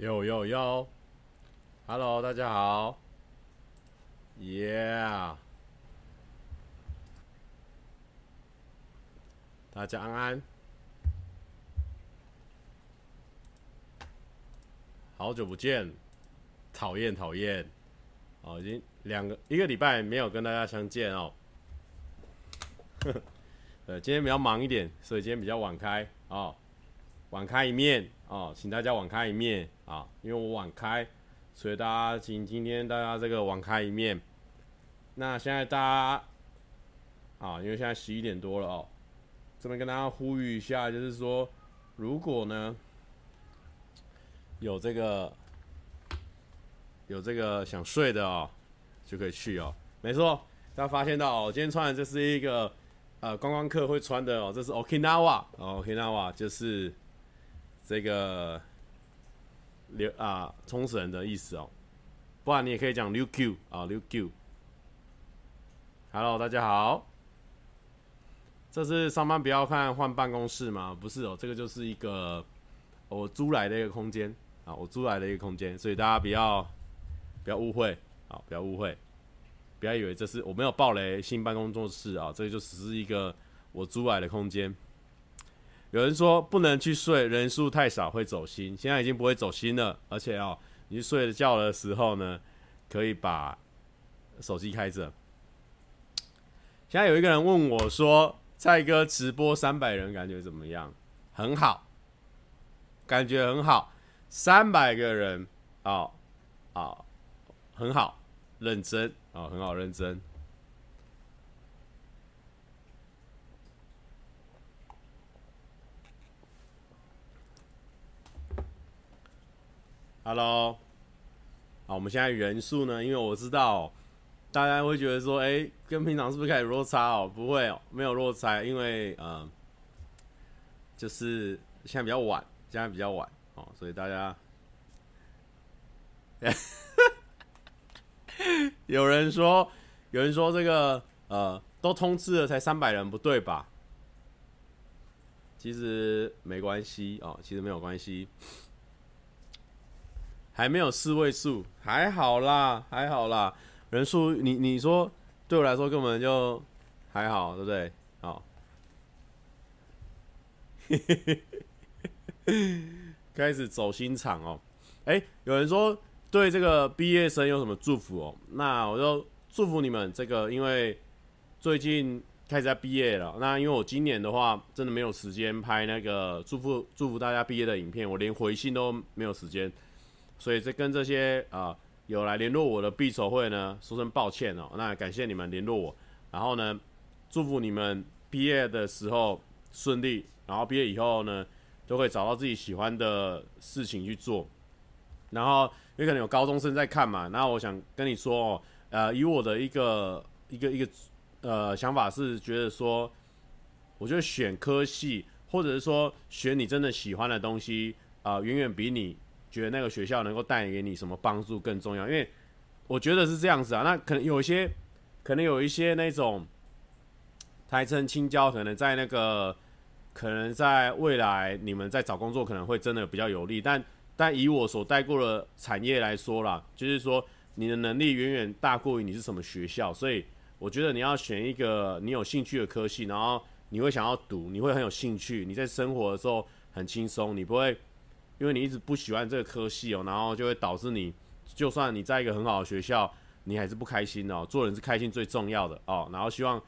呦呦呦，Hello，大家好，Yeah，大家安安，好久不见，讨厌讨厌，哦，已经两个一个礼拜没有跟大家相见哦，呃，今天比较忙一点，所以今天比较晚开。哦，晚开一面。哦，请大家网开一面。啊，因为我网开，所以大家请今天大家这个网开一面。那现在大家啊，因为现在十一点多了哦，这边跟大家呼吁一下，就是说，如果呢有这个有这个想睡的哦，就可以去哦。没错，大家发现到哦，今天穿的这是一个呃观光客会穿的哦，这是 Okinawa，Okinawa 就是这个。留啊，冲绳的意思哦，不然你也可以讲琉球啊，琉球。Hello，大家好，这是上班不要看换办公室吗？不是哦，这个就是一个我租来的一个空间啊，我租来的一个空间，所以大家不要不要误会啊，不要误会，不要以为这是我没有爆雷新办公室啊，这就只是一个我租来的空间。有人说不能去睡，人数太少会走心。现在已经不会走心了，而且哦，你去睡觉的时候呢，可以把手机开着。现在有一个人问我说：“蔡哥直播三百人，感觉怎么样？”很好，感觉很好。三百个人，哦哦，很好，认真哦，很好，认真。Hello，好，我们现在人数呢？因为我知道大家会觉得说，哎、跟平常是不是开始落差哦？不会哦，没有落差，因为呃，就是现在比较晚，现在比较晚哦，所以大家 有人说，有人说这个呃，都通知了才三百人，不对吧？其实没关系哦，其实没有关系。还没有四位数，还好啦，还好啦。人数，你你说对我来说根本就还好，对不对？好，开始走心场哦。哎，有人说对这个毕业生有什么祝福哦？那我就祝福你们这个，因为最近开始在毕业了。那因为我今年的话，真的没有时间拍那个祝福祝福大家毕业的影片，我连回信都没有时间。所以这跟这些啊、有来联络我的毕筹会呢说声抱歉哦，那感谢你们联络我，然后呢祝福你们毕业的时候顺利，然后毕业以后呢都会找到自己喜欢的事情去做，然后因为可能有高中生在看嘛，那我想跟你说哦，呃，以我的一个一个一个呃想法是觉得说，我觉得选科系或者是说选你真的喜欢的东西啊、远远比你。觉得那个学校能够带给你什么帮助更重要，因为我觉得是这样子啊。那可能有一些，可能有一些那种台清清交，可能在那个，可能在未来你们在找工作可能会真的比较有利。但但以我所带过的产业来说啦，就是说你的能力远远大过于你是什么学校，所以我觉得你要选一个你有兴趣的科系，然后你会想要读，你会很有兴趣，你在生活的时候很轻松，你不会。因为你一直不喜欢这个科系哦，然后就会导致你，就算你在一个很好的学校，你还是不开心哦。做人是开心最重要的哦。然后希望，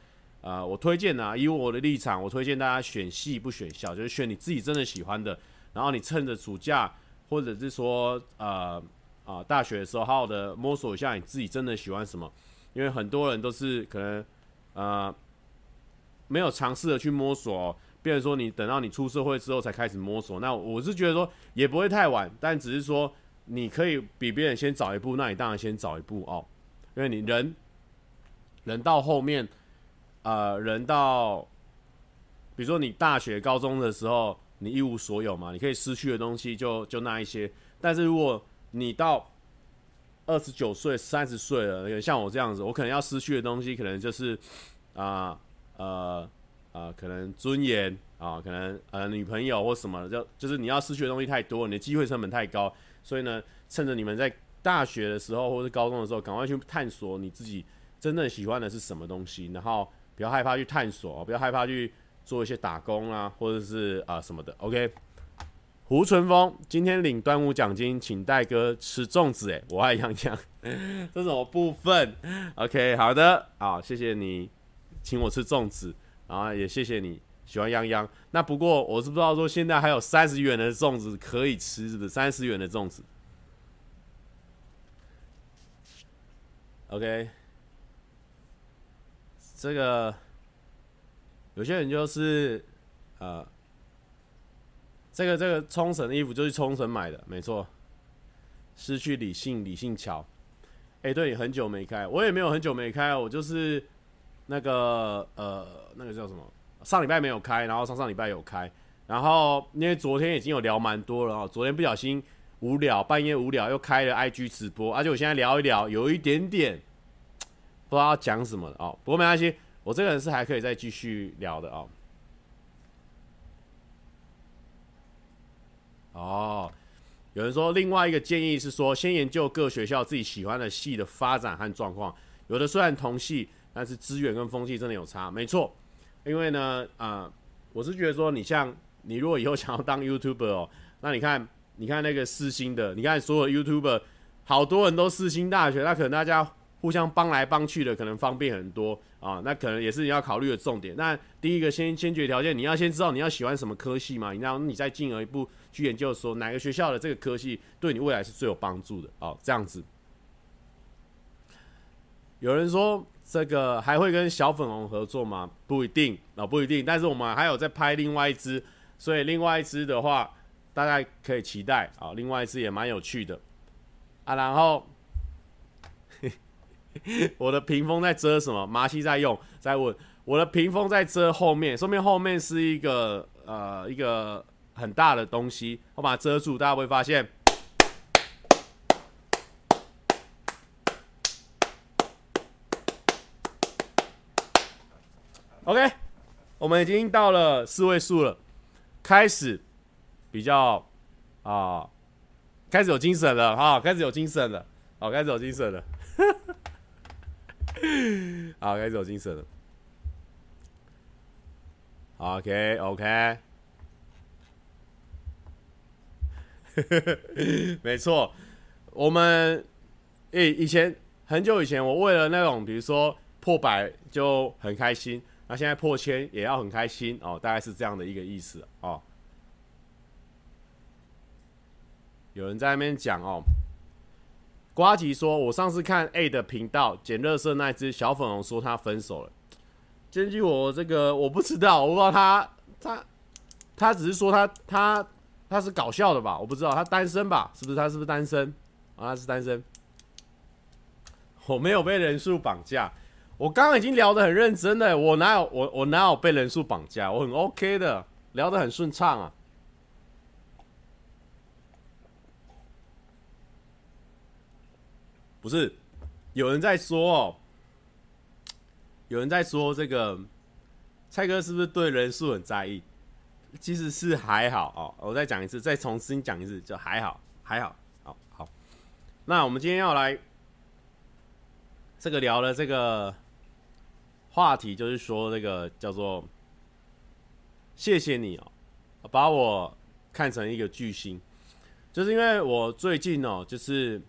呃，我推荐啊，以我的立场，我推荐大家选系不选校，就是选你自己真的喜欢的。然后你趁着暑假，或者是说，呃，啊、大学的时候，好好的摸索一下你自己真的喜欢什么。因为很多人都是可能，呃，没有尝试的去摸索。变成说你等到你出社会之后才开始摸索，那我是觉得说也不会太晚，但只是说你可以比别人先早一步，那你当然先早一步哦，因为你人人到后面，呃，人到，比如说你大学、高中的时候，你一无所有嘛，你可以失去的东西就就那一些，但是如果你到二十九岁、三十岁了，像我这样子，我可能要失去的东西，可能就是啊呃。呃啊、可能尊严啊，可能呃女朋友或什么的，就就是你要失去的东西太多，你的机会成本太高。所以呢，趁着你们在大学的时候或者高中的时候，赶快去探索你自己真正喜欢的是什么东西，然后不要害怕去探索，不要害怕去做一些打工啊，或者是啊、什么的。OK，胡春风今天领端午奖金，请戴哥吃粽子，哎，我爱洋洋，这种部分？OK，好的，好，谢谢你请我吃粽子，然后也谢谢你。喜欢泱泱，那不过我是不知道说现在还有三十元的粽子可以吃，是不是？三十元的粽子，OK。这个有些人就是呃，这个这个冲绳的衣服就是冲绳买的，没错。失去理性，理性桥。哎、对很久没开，我也没有很久没开，我就是那个呃，那个叫什么？上礼拜没有开，然后上上礼拜有开，然后因为昨天已经有聊蛮多了哦，昨天不小心无聊，半夜无聊又开了 IG 直播，而且我现在聊一聊，有一点点不知道要讲什么了哦。不过没关系，我这个人是还可以再继续聊的哦。哦，有人说另外一个建议是说，先研究各学校自己喜欢的系的发展和状况，有的虽然同系，但是资源跟风气真的有差，没错。因为呢，啊、呃，我是觉得说，你像你如果以后 想要当 YouTuber 哦，那你看，你看那个四星的，你看所有 YouTuber，好多人都四星大学，那可能大家互相帮来帮去的，可能方便很多啊。那可能也是你要考虑的重点。那第一个先先决条件，你要先知道你要喜欢什么科系嘛，然后你再进而一步去研究说哪个学校的这个科系对你未来是最有帮助的哦，这样子。有人说。这个还会跟小粉红合作吗？不一定啊、不一定。但是我们还有在拍另外一支，所以另外一支的话，大家可以期待啊、另外一支也蛮有趣的啊。然后 我的屏风在遮什么？麻西在用，在问我的屏风在遮后面，说明后面是一个呃一个很大的东西，我把它遮住，大家会发现。OK，我们已经到了四位数了，开始比较啊，开始有精神了哈，开始有精神了，好，开始有精神了，好，开始有精神了，OK OK，没错，我们诶、以前很久以前，我为了那种比如说破百就很开心。那现在破千也要很开心哦，大概是这样的一个意思哦。有人在那边讲哦，瓜吉说：“我上次看 A 的频道捡乐色那只小粉红说他分手了。”根据我这个我不知道，我不知道他他他只是说他他他是搞笑的吧？我不知道他单身吧？是不是他是不是单身？啊，他是单身。我没有被人数绑架。我刚刚已经聊得很认真了，我哪有我我哪有被人数绑架？我很 OK 的，聊得很顺畅啊。不是，有人在说哦，有人在说这个蔡哥是不是对人数很在意？其实是还好哦。我再讲一次，再重新讲一次，就还好，还好，好好。那我们今天要来这个聊的这个。话题就是说，那个叫做“谢谢你哦，把我看成一个巨星”，就是因为我最近哦，就是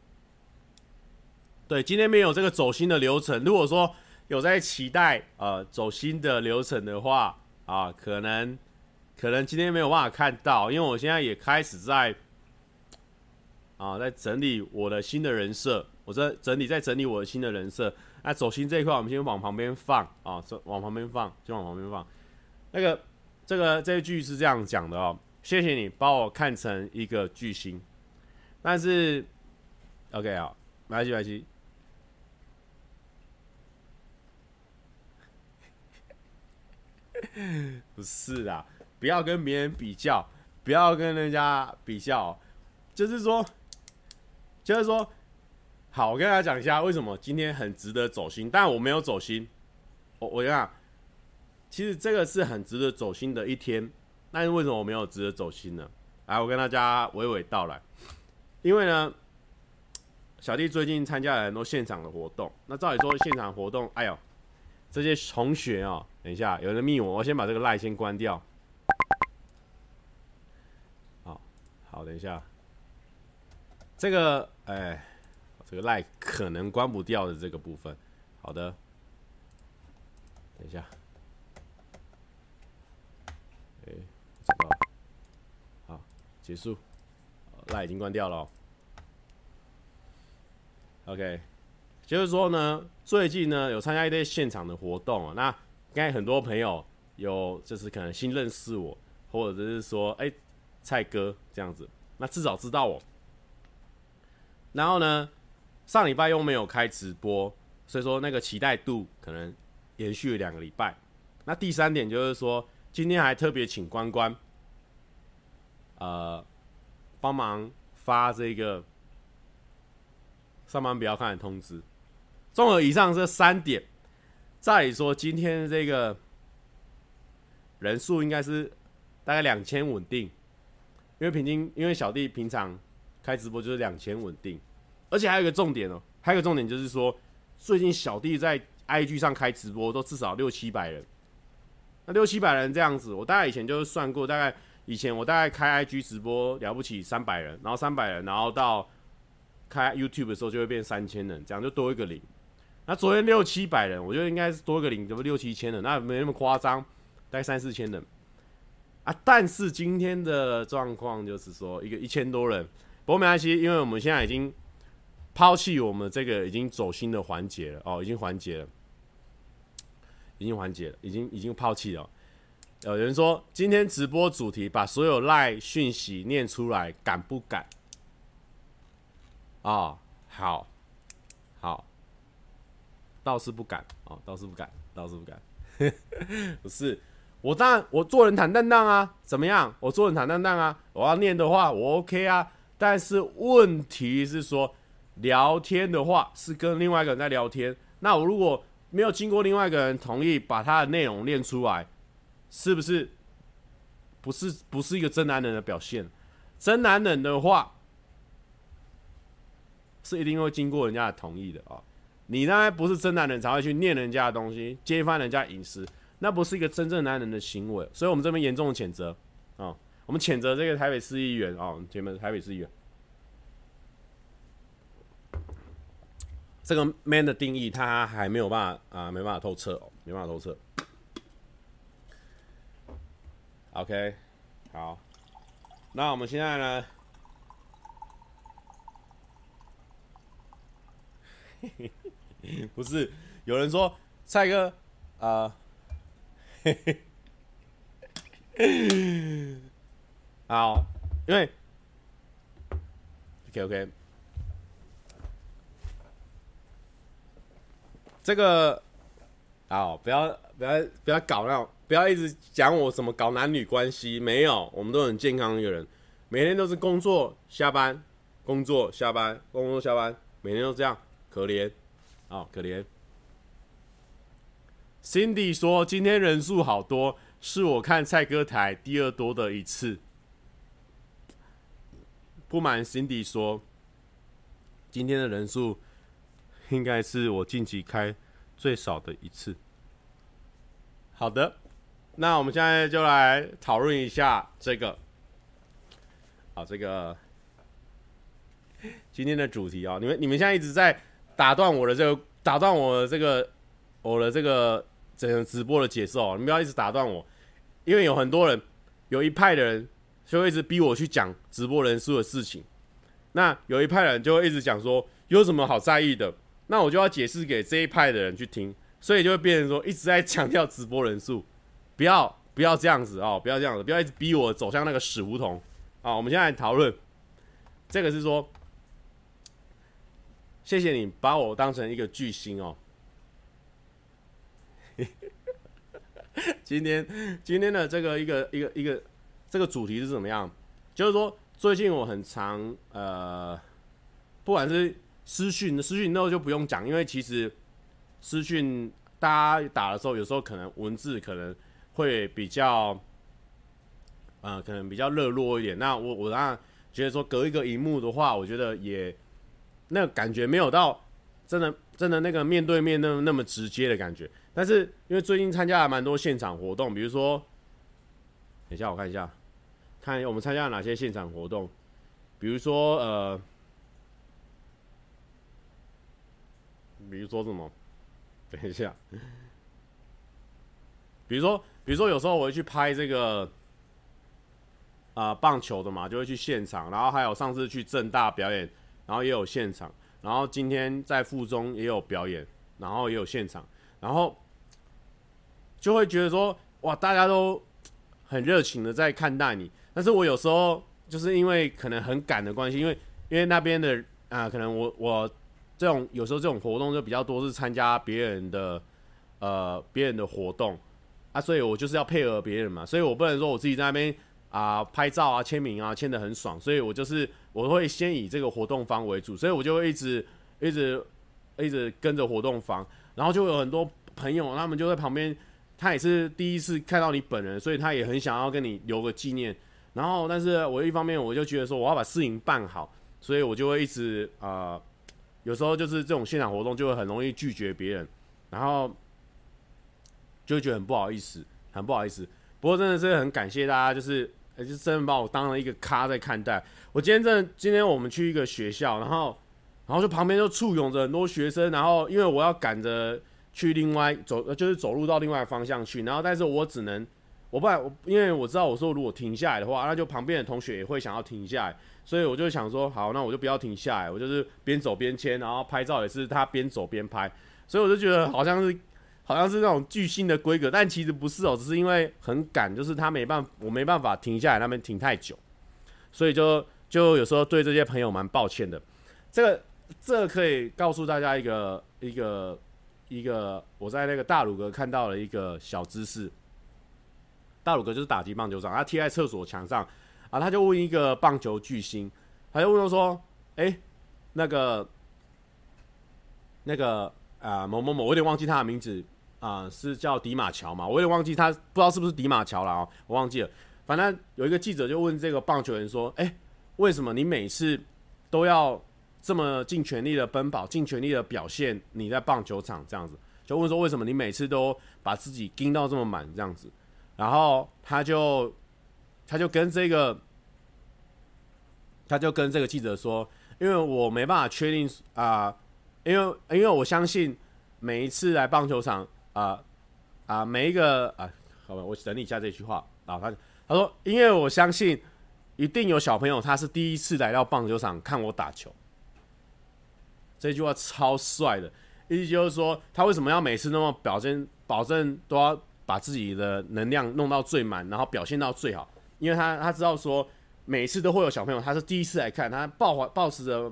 对今天没有这个走心的流程。如果说有在期待呃走心的流程的话啊，可能可能今天没有办法看到，因为我现在也开始在啊在整理我的新的人设，我在整理在整理我的新的人设。那走心这一块，我们先往旁边放啊，往旁边放，先往旁边放。那个，这个这一句是这样讲的哦，谢谢你把我看成一个巨星。但是，OK 啊，没关系，没关系。不是啦，不要跟别人比较，不要跟人家比较，就是说，就是说。好，我跟大家讲一下为什么今天很值得走心，但我没有走心。我我讲，其实这个是很值得走心的一天，但是为什么我没有值得走心呢？来，我跟大家娓娓道来。因为呢，小弟最近参加了很多现场的活动。那照理说，现场活动，哎呦，这些同学哦，等一下，有人密我，我先把这个赖先关掉。好，好，等一下，这个，哎，这个赖可能关不掉的这个部分，好的，等一下。哎，找到，好，结束，赖已经关掉了。OK，就是说呢，最近呢有参加一些现场的活动啊。那应该很多朋友有就是可能新认识我，或者是说哎、蔡哥这样子，那至少知道我。然后呢，上礼拜又没有开直播，所以说那个期待度可能延续了两个礼拜。那第三点就是说。今天还特别请关关，呃，帮忙发这个上班不要看的通知。综合以上这三点，再说今天这个人数应该是大概两千稳定，因为平均因为小弟平常开直播就是两千稳定，而且还有一个重点哦，还有一个重点就是说，最近小弟在 IG 上开直播都至少六七百人。那六七百人这样子，我大概以前就是算过，大概以前我大概开 IG 直播了不起三百人，然后三百人，然后到开 YouTube 的时候就会变三千人，这样就多一个零。那昨天六七百人，我觉得应该是多一个零，怎么六七千人？那没那么夸张，大概三四千人啊。但是今天的状况就是说，一个一千多人，不过没关系，因为我们现在已经抛弃我们这个已经走心的环节了哦，已经缓解了。已经缓解了，已经已经抛弃了。有人说今天直播主题把所有赖讯息念出来，敢不敢？哦，好，好，倒是不敢哦，倒是不敢，倒是不敢。不是，我当然我做人坦荡荡啊，怎么样？我做人坦荡荡啊，我要念的话我 OK 啊。但是问题是说，聊天的话是跟另外一个人在聊天，那我如果。没有经过另外一个人同意，把他的内容念出来，是不是？不是，不是一个真男人的表现。真男人的话，是一定会经过人家的同意的啊、你那不是真男人才会去念人家的东西，揭翻人家隐私，那不是一个真正男人的行为。所以我们这边严重的谴责啊、我们谴责这个台北市议员啊，前、哦、面台北市议员。这个 man 的定义，他还没有办法啊，没办法透彻哦，没办法透彻。OK，好，那我们现在呢？不是，有人说蔡哥啊，呃、好，因为 OK OK。这个，好，不要不要不要搞那种，不要一直讲我什么搞男女关系，没有，我们都很健康一个人，每天都是工作下班，工作下班，工作下班，每天都这样，可怜，啊，可怜。Cindy 说今天人数好多，是我看蔡哥台第二多的一次。不瞒 Cindy 说，今天的人数。应该是我近期开最少的一次。好的，那我们现在就来讨论一下这个，好，这个今天的主题啊，你们你们现在一直在打断我的这个，打断我的这个，我的这个整个直播的节奏，你们不要一直打断我，因为有很多人，有一派的人就会一直逼我去讲直播人数的事情，那有一派人就会一直讲说，有什么好在意的？那我就要解释给这一派的人去听，所以就会变成说一直在强调直播人数，不要不要这样子哦，不要这样子，不要一直逼我走向那个死胡同啊！我们现在讨论，这个是说，谢谢你把我当成一个巨星哦。今天今天的这个一个一个一个这个主题是怎么样？就是说最近我很常呃，不管是。私讯私讯那就不用讲，因为其实私讯大家打的时候，有时候可能文字可能会比较，呃，可能比较热络一点。那我我当然觉得说隔一个荧幕的话，我觉得也那个感觉没有到真的真的那个面对面那那么直接的感觉。但是因为最近参加了蛮多现场活动，比如说，等一下我看一下，看我们参加了哪些现场活动，比如说呃，比如说什么？等一下，比如说比如说有时候我会去拍这个。啊、棒球的嘛，就会去现场，然后还有上次去正大表演，然后也有现场，然后今天在附中也有表演，然后也有现场，然后就会觉得说，哇，大家都很热情的在看待你。但是我有时候就是因为可能很赶的关系，因为因为那边的啊、可能我我这种有时候这种活动就比较多是参加别人的呃别人的活动啊，所以我就是要配合别人嘛，所以我不能说我自己在那边。啊，拍照啊，签名啊，签得很爽，所以我就是我会先以这个活动方为主，所以我就会一直一直一直跟着活动方，然后就有很多朋友，他们就在旁边，他也是第一次看到你本人，所以他也很想要跟你留个纪念。然后，但是我一方面我就觉得说我要把事情办好，所以我就会一直啊、有时候就是这种现场活动就会很容易拒绝别人，然后就觉得很不好意思，很不好意思。不过真的是很感谢大家，就是。就真的把我当了一个咖在看待。我今天真的，今天我们去一个学校，然后，然后就旁边就簇拥着很多学生，然后因为我要赶着去另外走，就是走路到另外方向去，然后但是我只能，我不然，因为我知道我说如果停下来的话，那就旁边的同学也会想要停下来，所以我就想说，好，那我就不要停下来，我就是边走边签，然后拍照也是他边走边拍，所以我就觉得好像是。好像是那种巨星的规格，但其实不是哦，只是因为很赶，就是他没办法，我没办法停下来那边停太久，所以就就有时候对这些朋友蛮抱歉的。这个这个可以告诉大家一个一个一个我在那个大鲁阁看到了一个小知识。大鲁哥就是打击棒球场，他贴在厕所墙上啊，他就问一个棒球巨星，他就问他说：“哎，那个那个啊某某某，我有点忘记他的名字。”啊、是叫迪马乔嘛？我有点忘记他，不知道是不是迪马乔了啊，我忘记了。反正有一个记者就问这个棒球员说：“哎、为什么你每次都要这么尽全力的奔跑，尽全力的表现你在棒球场这样子？”就问说：“为什么你每次都把自己盯到这么满这样子？”然后他就他就跟这个他就跟这个记者说：“因为我没办法确定啊、因为因为我相信每一次来棒球场。”啊啊，每一个啊，好吧，我整理一下这句话啊。他他说，因为我相信一定有小朋友他是第一次来到棒球场看我打球。这句话超帅的，意思就是说，他为什么要每次那么表现，保证都要把自己的能量弄到最满，然后表现到最好？因为他他知道说，每次都会有小朋友他是第一次来看，他抱怀抱持着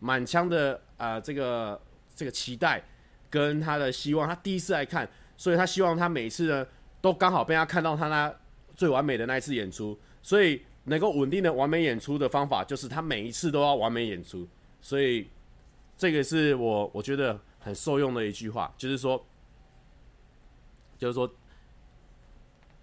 满腔的啊、这个这个期待。跟他的希望，他第一次来看，所以他希望他每次呢都刚好被他看到他那最完美的那一次演出，所以能够稳定的完美演出的方法就是他每一次都要完美演出，所以这个是我我觉得很受用的一句话，就是说，就是说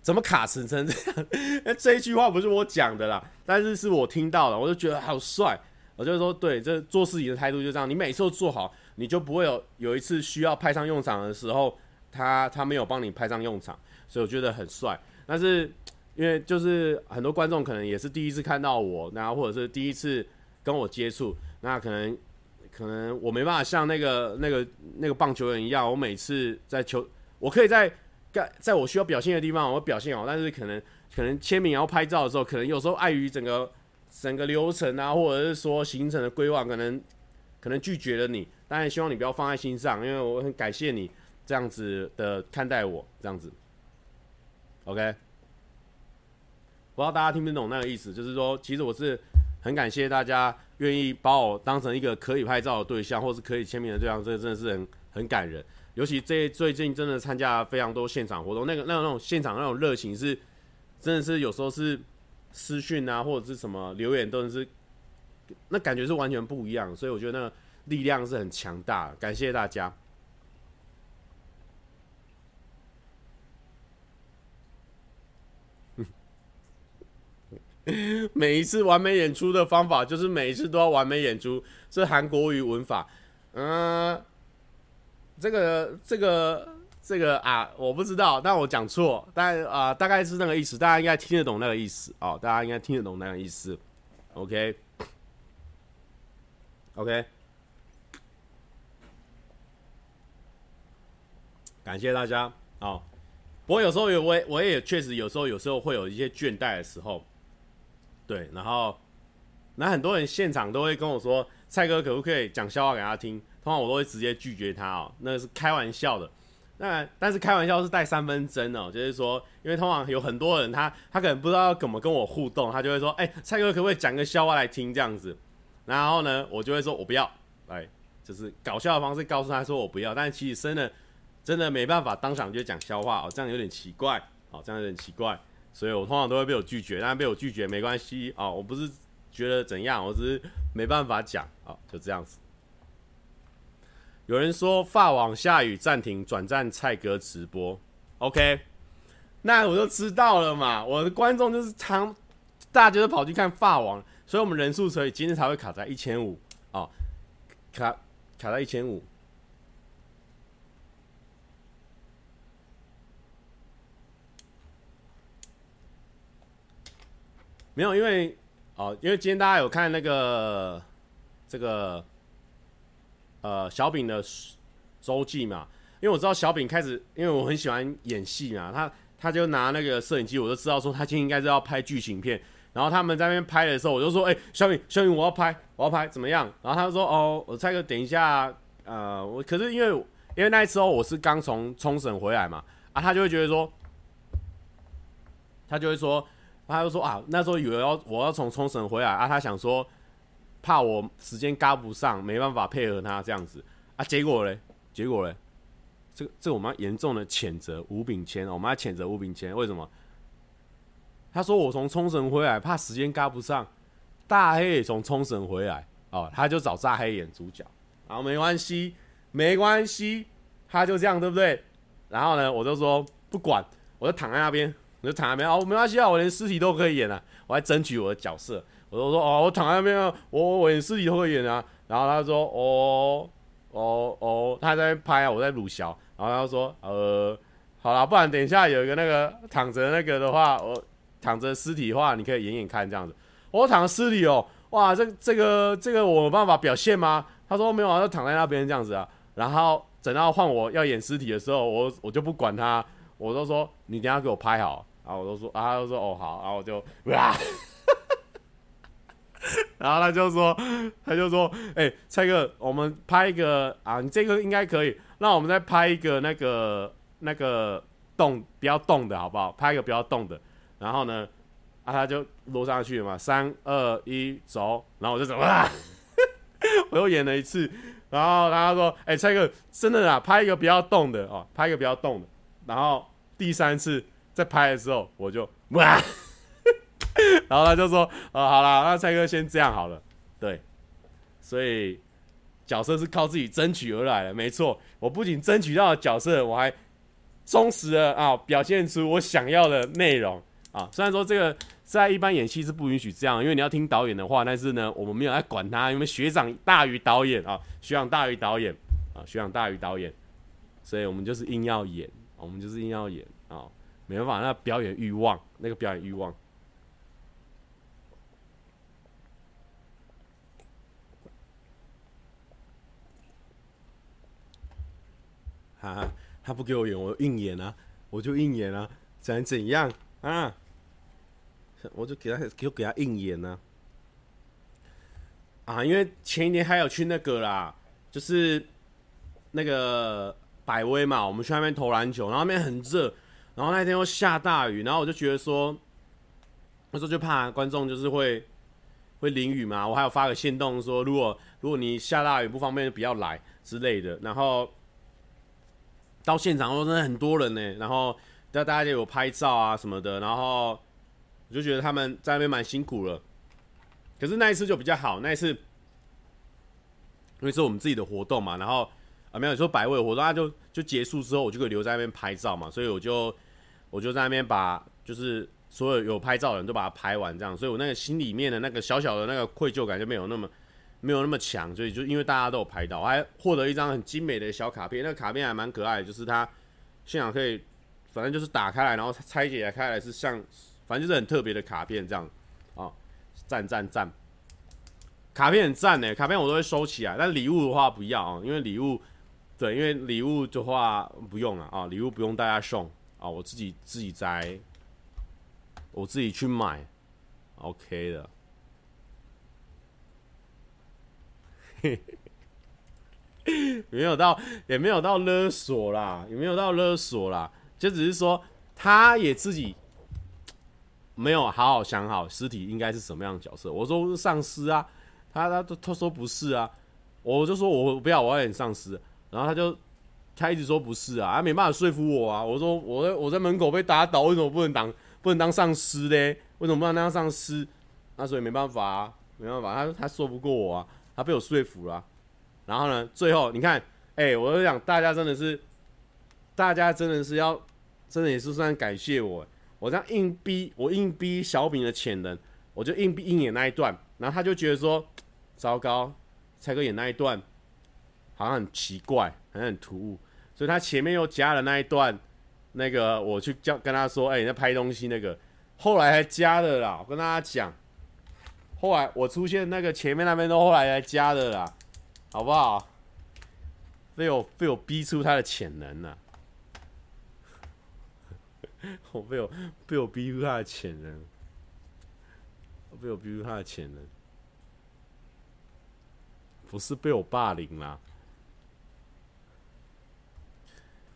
怎么卡成成这样？这一句话不是我讲的啦，但是是我听到的，我就觉得好帅，我就说对，这做事情的态度就这样，你每次都做好。你就不会有有一次需要派上用场的时候，他他没有帮你派上用场，所以我觉得很帅。但是因为就是很多观众可能也是第一次看到我，然后或者是第一次跟我接触，那可能可能我没办法像那个那个那个棒球员一样，我每次在球，我可以在在在我需要表现的地方我表现好，但是可能可能签名然后拍照的时候，可能有时候碍于整个整个流程啊，或者是说行程的规划，可能可能拒绝了你。当然希望你不要放在心上，因为我很感谢你这样子的看待我，这样子，OK。不知道大家听不听懂那个意思，就是说，其实我是很感谢大家愿意把我当成一个可以拍照的对象，或是可以签名的对象，这个真的是很很感人。尤其这最近真的参加非常多现场活动，那个那种那种现场那种热情是，真的是有时候是私讯啊，或者是什么留言都是，那感觉是完全不一样。所以我觉得那个。力量是很强大，感谢大家。每一次完美演出的方法就是每一次都要完美演出，这韩国语文法。嗯，这个这个这个啊，我不知道，但我讲错，但啊，大概是那个意思，大家应该听得懂那个意思哦，大家应该听得懂那个意思。OK，OK，、感谢大家哦。不过有时候有我我也确实有时候有时候会有一些倦怠的时候，对，然后那很多人现场都会跟我说，蔡哥可不可以讲笑话给他听？通常我都会直接拒绝他哦，那是开玩笑的。那但是开玩笑是带三分真哦，就是说，因为通常有很多人他他可能不知道要怎么跟我互动，他就会说，哎，蔡哥可不可以讲个笑话来听这样子？然后呢，我就会说我不要，哎，就是搞笑的方式告诉他说我不要，但是其实真的。真的没办法当场就讲笑话哦，这样有点奇怪哦，这样有点奇怪，所以我通常都会被我拒绝，但是被我拒绝没关系哦，我不是觉得怎样，我只是没办法讲哦，就这样子。有人说发网下雨暂停转战蔡哥直播，OK，那我就知道了嘛，我的观众就是常大家都跑去看发网，所以我们人数所以今天才会卡在一千五哦，卡卡在一千五。没有，因为哦，因为今天大家有看那个这个呃小饼的周记嘛，因为我知道小饼开始，因为我很喜欢演戏嘛，他他就拿那个摄影机，我就知道说他今天应该是要拍剧情片，然后他们在那边拍的时候，我就说，哎、小饼小饼，我要拍，我要拍，怎么样？然后他就说，哦，我蔡哥等一下，呃，我可是因为因为那时候我是刚从冲绳回来嘛，啊，他就会觉得说，他就会说。他就说啊，那时候以为要我要从冲绳回来啊，他想说怕我时间赶不上，没办法配合他这样子啊，结果嘞，结果嘞，这个这我们要严重的谴责吴炳谦，我们要谴责吴炳谦，为什么？他说我从冲绳回来，怕时间赶不上，大黑也从冲绳回来哦，他就找大黑演主角，然后没关系，没关系，他就这样对不对？然后呢，我就说不管，我就躺在那边。我就躺在那边哦，没关系啊，我连尸体都可以演啊，我还争取我的角色。我都说哦，我躺在那边，我我演尸体都可以演啊。然后他说哦哦哦，他在拍啊，我在鲁小。然后他说呃，好了，不然等一下有一个那个躺着那个的话，我躺着尸体的话，你可以演演看这样子。我躺尸体哦，哇，这这个这个我有办法表现吗？他说没有啊，就躺在那边这样子啊。然后等到换我要演尸体的时候，我我就不管他。我都说你等下给我拍好，然后我都说啊，他说哦好，然后我就哇，然后他就说他就说哎、蔡哥，我们拍一个啊，你这个应该可以，那我们再拍一个那个那个动不要动的好不好？拍一个不要动的，然后呢啊他就摞上去嘛，三二一走，然后我就走啊，我又演了一次，然后他说哎、蔡哥真的啊，拍一个不要动的哦，拍一个不要动的。然后第三次在拍的时候，我就哇，然后他就说：“哦，好了，那蔡哥先这样好了。”对，所以角色是靠自己争取而来的，没错。我不仅争取到了角色，我还忠实的啊表现出我想要的内容啊。虽然说这个在一般演戏是不允许这样，因为你要听导演的话，但是呢，我们没有在管他，因为学长大于导演啊，学长大于导演啊，学长大于导演，所以我们就是硬要演。我们就是硬要演啊、没办法，那、表演欲望，那个表演欲望。啊，他不给我演，我硬演啊，我就硬演啊，想怎样啊？我就给他，就给他硬演呢、啊。啊，因为前一年还有去那个啦，就是那个。百威嘛，我们去那边投篮球，然后那边很热，然后那天又下大雨，然后我就觉得说，那时候就怕观众就是会会淋雨嘛，我还有发个线动说，如果如果你下大雨不方便就不要来之类的，然后到现场后真的很多人呢，然后大大家就有拍照啊什么的，然后我就觉得他们在那边蛮辛苦了，可是那一次就比较好，那一次因为是我们自己的活动嘛，然后。啊，没有说百位活动，他就就结束之后，我就可以留在那边拍照嘛，所以我就我就在那边把就是所有有拍照的人都把它拍完，这样，所以我那个心里面的那个小小的那个愧疚感就没有那么没有那么强，所以就因为大家都有拍到，还获得一张很精美的小卡片，那个卡片还蛮可爱的，就是它现场可以，反正就是打开来，然后拆解开来是像，反正就是很特别的卡片这样，啊，赞赞赞，卡片很赞呢，卡片我都会收起来，但礼物的话不要啊，因为礼物，对，因为礼物的话不用了啊，礼物不用大家送啊，我自己自己摘。我自己去买，OK 的，没有到，也没有到勒索啦，也没有到勒索啦，就只是说他也自己没有好好想好尸体应该是什么样的角色。我说是丧尸啊，他他他说不是啊，我就说我不要，我要演丧尸，然后他就他一直说不是啊，他没办法说服我啊。我说我在我在门口被打倒，为什么不能当？不能当丧尸嘞？为什么不能当丧尸？那所以没办法啊，没办法，他他说不过我啊，他被我说服了。然后呢，最后你看，哎，我就讲大家真的是，大家真的是要，真的也是算感谢我。我这样硬逼，我硬逼小饼的潜能，我就硬逼硬演那一段，然后他就觉得说，糟糕，蔡哥演那一段好像很奇怪，好像很突兀，所以他前面又加了那一段。那个我去叫跟他说，哎、欸，你在拍东西那个，后来还加的啦。我跟大家讲，后来我出现那个前面那边都后来还加的啦，好不好？被我被我逼出他的潜能了，我被我被我逼出他的潜能，被我逼出他的潜能，不是被我霸凌啦。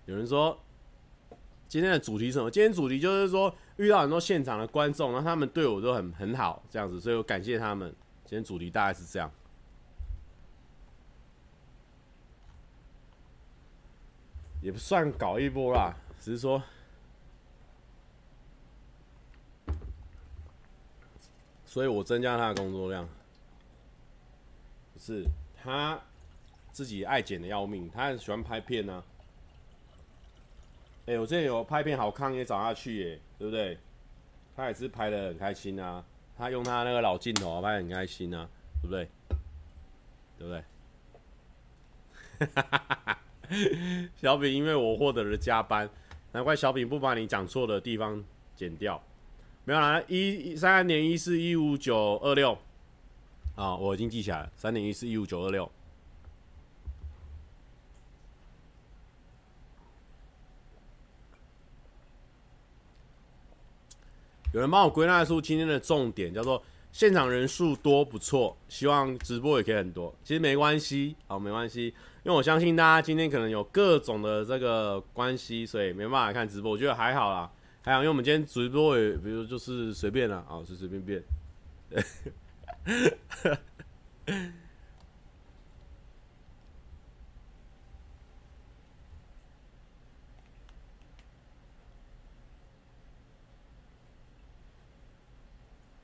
有人说。今天的主题是什么？今天主题就是说遇到很多现场的观众，然后他们对我都很很好，这样子，所以我感谢他们。今天主题大概是这样，也不算搞一波啦，只是说，所以我增加他的工作量，不是他自己爱剪的要命，他很喜欢拍片呢、哎、我之前有拍片好看也找他去耶，对不对？他也是拍的很开心啊，他用他那个老镜头拍得很开心啊，对不对？对不对？哈哈哈小饼，因为我获得了加班，难怪小饼不把你讲错的地方剪掉。没有啦，一三点一四一五九二六啊，我已经记起来，三点一四一五九二六。有人帮我归纳出今天的重点，叫做现场人数多不错，希望直播也可以很多。其实没关系，好，没关系，因为我相信大家今天可能有各种的这个关系，所以没办法看直播。我觉得还好啦，还好，因为我们今天直播也，比如就是随便啦，啊，随随便便。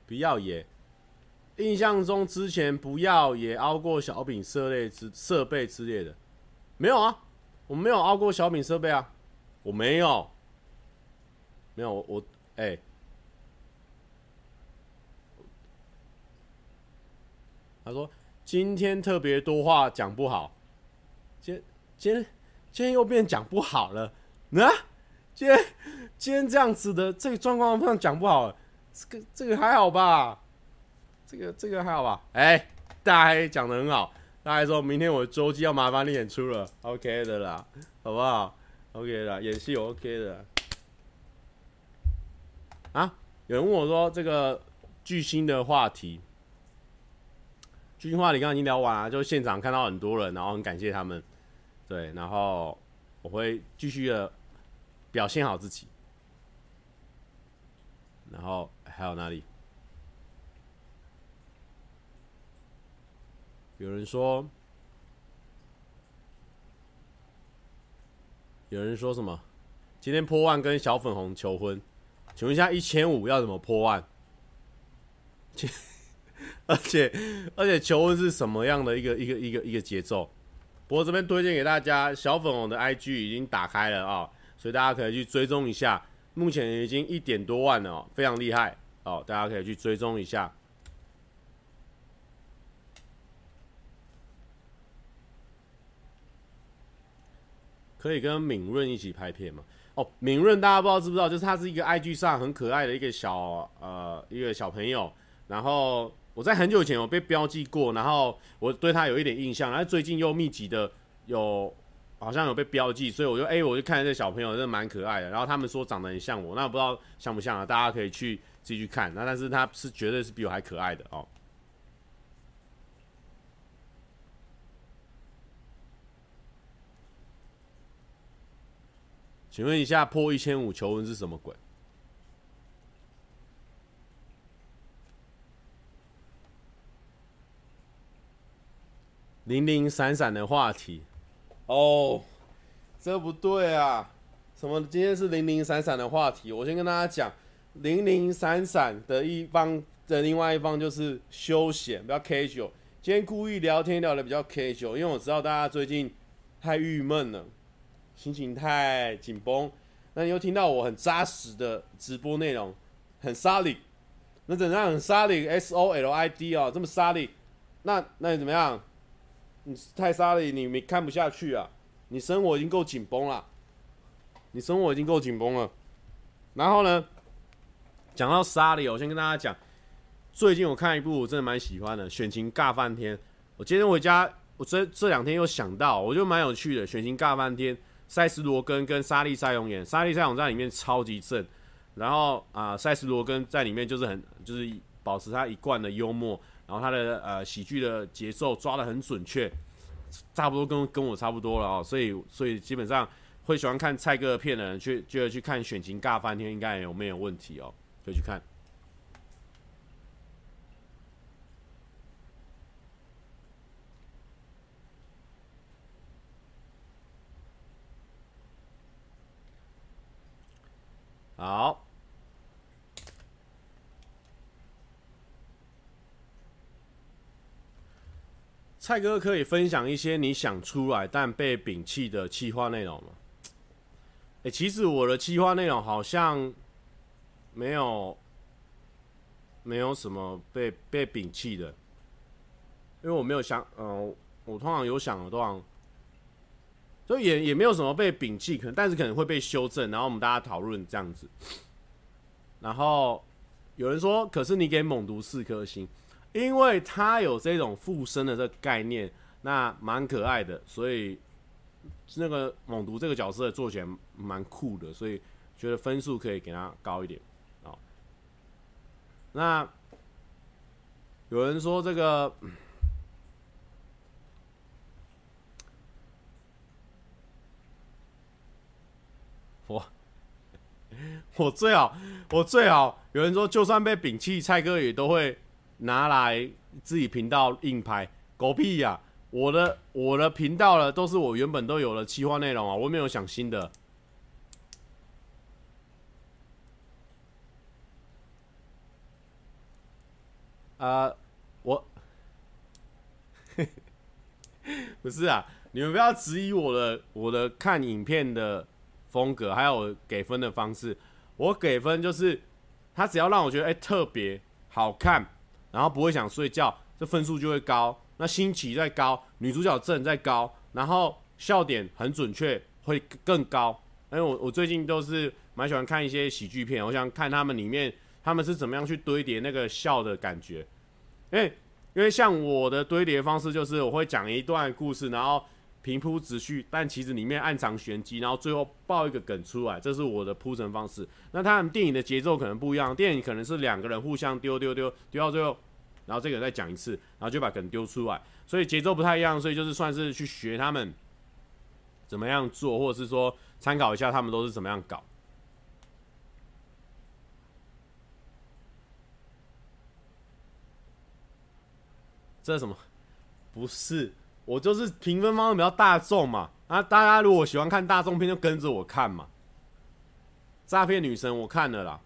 不要也，印象中之前不要也凹过小饼设类之设备之类的，没有啊，我没有凹过小饼设备啊，我没有，没有我我哎、他说今天特别多话讲不好，今今今天又变讲不好了，啊，今天今天这样子的这个状况上讲不好。这个这个还好吧，这个这个还好吧？哎，大家讲得很好，大家说明天我的周记要麻烦你演出了，OK 的啦，好不好？OK 的，演戏 OK 的。啊，有人问我说这个巨星的话题，巨星话题刚刚已经聊完了，就现场看到很多人，然后很感谢他们，对，然后我会继续的表现好自己，然后。还有哪里？有人说，有人说什么？今天破万跟小粉红求婚，请问一下一千五要怎么破万？而且而且求婚是什么样的一个一个一个一个节奏？不过这边推荐给大家，小粉红的 IG 已经打开了啊，所以大家可以去追踪一下。目前已经一点多万了哦，非常厉害哦，大家可以去追踪一下。可以跟敏润一起拍片吗？哦，敏润大家不知道知不知道？就是他是一个 IG 上很可爱的一个小呃一个小朋友，然后我在很久以前有被标记过，然后我对他有一点印象，然后最近又密集的有好像有被标记，所以我就哎、我就看这小朋友真的蛮可爱的，然后他们说长得很像我，那不知道像不像啊？大家可以去自己去看，那但是他是绝对是比我还可爱的哦。请问一下，破一千五求婚是什么鬼？零零散散的话题哦，这不对啊！什么？今天是零零散散的话题？我先跟大家讲，零零散散的一方的另外一方就是休闲，比较 casual。今天故意聊天聊的比较 casual，因为我知道大家最近太郁闷了。心情太紧绷，那你又听到我很扎实的直播内容，很 solid，那怎样很 solid？S O L I D 哦，这么 solid，那那你怎么样？你太 solid，你没看不下去啊？你生活已经够紧绷了，你生活已经够紧绷了。然后呢，讲到 solid，我先跟大家讲，最近我看一部我真的蛮喜欢的，选情尬翻天。我今天回家，我这这两天又想到，我觉得蛮有趣的，选情尬翻天。塞斯罗根跟莎莉赛隆演，莎莉赛隆在里面超级正，然后啊，塞斯罗根在里面就是很就是保持他一贯的幽默，然后他的呃喜剧的节奏抓得很准确，差不多跟跟我差不多了哦，所以所以基本上会喜欢看蔡哥的片的人去就去看选情尬翻天，应该也有没有问题哦，可以去看。好，蔡哥可以分享一些你想出来但被摒弃的企划内容吗？欸，其实我的企划内容好像没有没有什么被被摒弃的，因为我没有想，嗯、呃，我通常有想的，通常。所以也也没有什么被摒弃，可能但是可能会被修正，然后我们大家讨论这样子。然后有人说，可是你给猛毒四颗星，因为他有这种附身的这个概念，那蛮可爱的，所以那个猛毒这个角色做起来蛮酷的，所以觉得分数可以给他高一点。那有人说这个。我我最好，我最好有人说，就算被摒弃，蔡哥也都会拿来自己频道硬拍，狗屁呀、我的我的频道了，都是我原本都有的企划内容啊，我没有想新的。呃，我 不是啊，你们不要质疑我的我的看影片的。风格还有给分的方式，我给分就是他只要让我觉得哎、特别好看，然后不会想睡觉，这分数就会高。那新奇再高，女主角正再高，然后笑点很准确会更高。因为我我最近都是蛮喜欢看一些喜剧片，我想看他们里面他们是怎么样去堆叠那个笑的感觉。因为因为像我的堆叠方式就是我会讲一段故事，然后。平铺直叙，但其实里面暗藏玄机，然后最后爆一个梗出来，这是我的铺陈方式。那他们电影的节奏可能不一样，电影可能是两个人互相丢丢丢丢到最后，然后这个人再讲一次，然后就把梗丢出来，所以节奏不太一样，所以就是算是去学他们怎么样做，或者是说参考一下他们都是怎么样搞。这什么？不是。我就是评分方式比较大众嘛，啊，大家如果喜欢看大众片，就跟着我看嘛。诈骗女神我看了啦，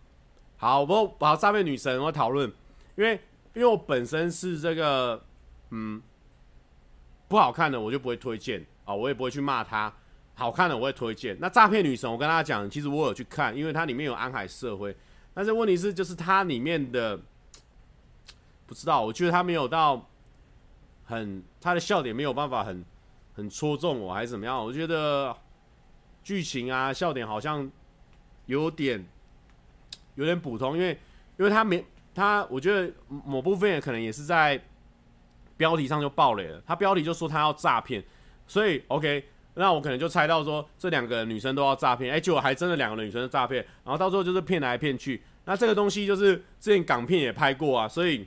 好，我不把诈骗女神我讨论，因为因为我本身是这个，嗯，不好看的我就不会推荐啊，我也不会去骂他，好看的我会推荐。那诈骗女神，我跟大家讲，其实我有去看，因为它里面有安海社会，但是问题是就是它里面的不知道，我觉得它没有到很，他的笑点没有办法很很戳中我，还是怎么样？我觉得剧情啊笑点好像有点有点普通，因为因为他没他，我觉得某部分也可能也是在标题上就爆雷了，他标题就说他要诈骗，所以 OK。那我可能就猜到说，这两个女生都要诈骗，哎，结果还真的两个女生诈骗，然后到最后就是骗来骗去。那这个东西就是之前港片也拍过啊，所以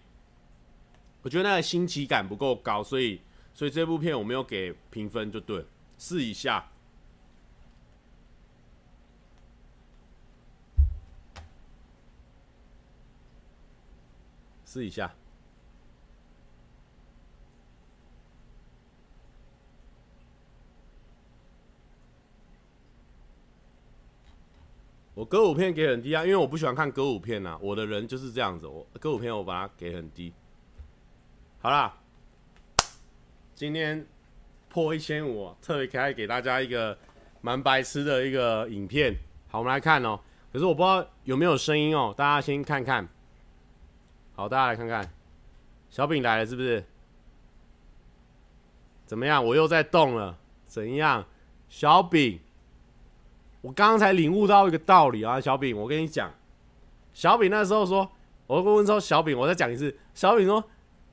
我觉得那个新奇感不够高，所以所以这部片我没有给评分，就对，试一下，试一下。我歌舞片给很低啊，因为我不喜欢看歌舞片呐。我的人就是这样子，我歌舞片我把它给很低。好啦，今天破一千五，特别可爱给大家一个蛮白痴的一个影片。好，我们来看哦。可是我不知道有没有声音哦，大家先看看。好，大家来看看，小饼来了是不是？怎么样？我又在动了，怎样？小饼。我刚刚才领悟到一个道理啊，小饼，我跟你讲，小饼那时候说，我问说小饼，我再讲一次，小饼说，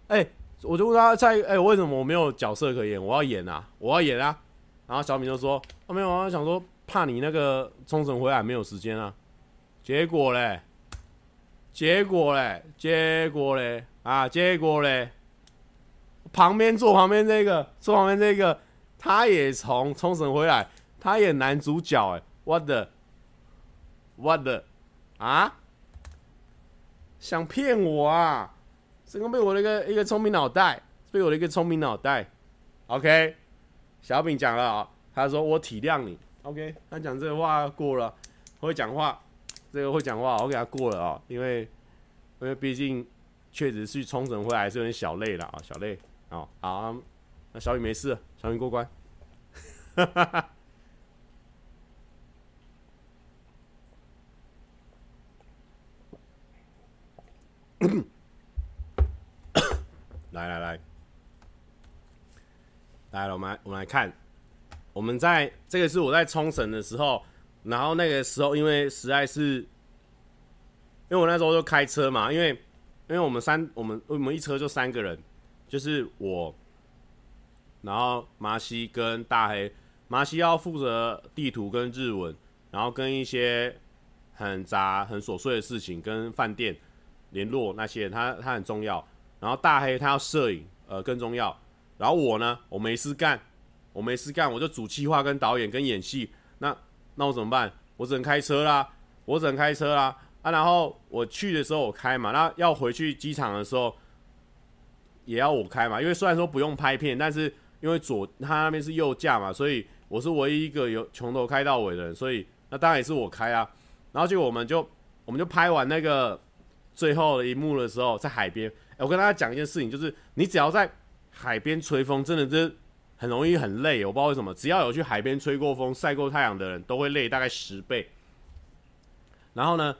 哎、我就问他在，哎、为什么我没有角色可演？我要演啊，我要演啊。然后小饼就说，哦，没有啊，想说怕你那个冲绳回来没有时间啊。结果嘞，结果嘞，结果嘞，啊，结果嘞，旁边坐旁边这个，坐旁边这个，他也从冲绳回来，他演男主角、欸，哎。What the？What the？啊？想骗我啊？这个被我的一个一个聪明脑袋，被我的一个聪明脑袋。OK，小饼讲了啊，他说我体谅你。OK，他讲这个话过了，会讲话，这个会讲话，我给他过了啊，因为因为毕竟确实去冲绳回来还是有点小累了啊，小累啊。好，那小饼没事，小饼过关。哈哈哈。来来来，来了，我们来我们来看，我们在这个是我在冲绳的时候，然后那个时候因为实在是，因为我那时候就开车嘛，因为因为我们三我们我们一车就三个人，就是我，然后麻西跟大黑，麻西要负责地图跟日文，然后跟一些很杂很琐碎的事情跟饭店。联络那些，他他很重要。然后大黑他要摄影，呃，更重要。然后我呢，我没事干，我没事干，我就主企划跟导演跟演戏。那那我怎么办？我只能开车啦，我只能开车啦。啊，然后我去的时候我开嘛，那要回去机场的时候也要我开嘛。因为虽然说不用拍片，但是因为左他那边是右驾嘛，所以我是唯一一个有从头开到尾的人，所以那当然也是我开啊。然后结果我们就我们就拍完那个。最后的一幕的时候，在海边，我跟大家讲一件事情，就是你只要在海边吹风，真的是很容易很累。我不知道为什么，只要有去海边吹过风、晒过太阳的人，都会累大概十倍。然后呢，